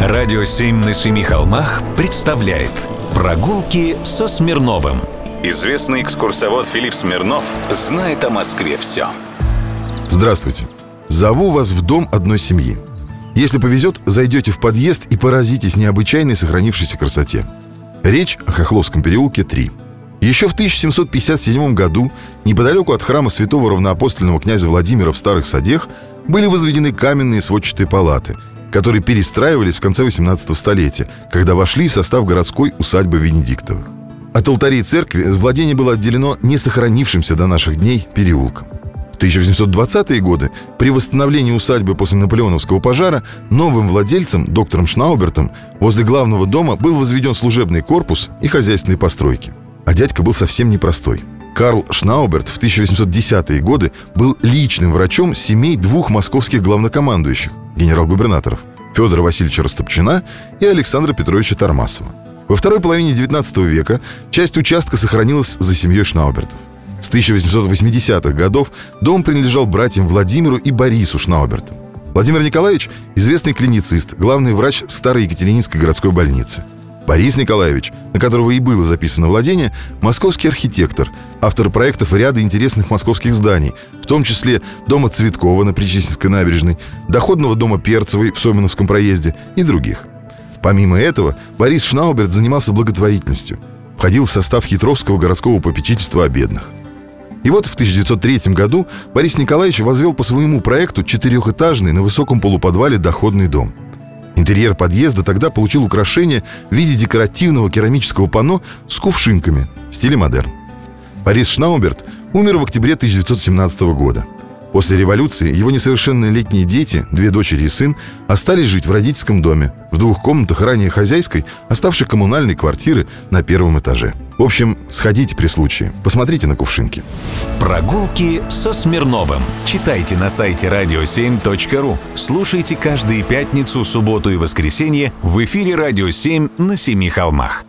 Радио «Семь на семи холмах» представляет Прогулки со Смирновым Известный экскурсовод Филипп Смирнов знает о Москве все Здравствуйте. Зову вас в дом одной семьи. Если повезет, зайдете в подъезд и поразитесь необычайной сохранившейся красоте. Речь о Хохловском переулке 3. Еще в 1757 году, неподалеку от храма святого равноапостольного князя Владимира в Старых Садех, были возведены каменные сводчатые палаты, которые перестраивались в конце 18 столетия, когда вошли в состав городской усадьбы Венедиктовых. От алтарей церкви владение было отделено не сохранившимся до наших дней переулком. В 1820-е годы при восстановлении усадьбы после наполеоновского пожара новым владельцем, доктором Шнаубертом, возле главного дома был возведен служебный корпус и хозяйственные постройки. А дядька был совсем непростой. Карл Шнауберт в 1810-е годы был личным врачом семей двух московских главнокомандующих, генерал-губернаторов Федора Васильевича Растопчина и Александра Петровича Тормасова. Во второй половине 19 века часть участка сохранилась за семьей Шнаубертов. С 1880-х годов дом принадлежал братьям Владимиру и Борису Шнаубертам. Владимир Николаевич – известный клиницист, главный врач Старой Екатерининской городской больницы. Борис Николаевич, на которого и было записано владение, московский архитектор, автор проектов ряда интересных московских зданий, в том числе дома Цветкова на Причистинской набережной, доходного дома Перцевой в Соминовском проезде и других. Помимо этого, Борис Шнауберт занимался благотворительностью, входил в состав Хитровского городского попечительства о бедных. И вот в 1903 году Борис Николаевич возвел по своему проекту четырехэтажный на высоком полуподвале доходный дом. Интерьер подъезда тогда получил украшение в виде декоративного керамического панно с кувшинками в стиле модерн. Борис Шнауберт умер в октябре 1917 года. После революции его несовершеннолетние дети, две дочери и сын, остались жить в родительском доме, в двух комнатах ранее хозяйской, оставшей коммунальной квартиры на первом этаже. В общем, сходите при случае, посмотрите на кувшинки. Прогулки со Смирновым Читайте на сайте radio7.ru Слушайте каждые пятницу, субботу и воскресенье в эфире «Радио 7» на Семи холмах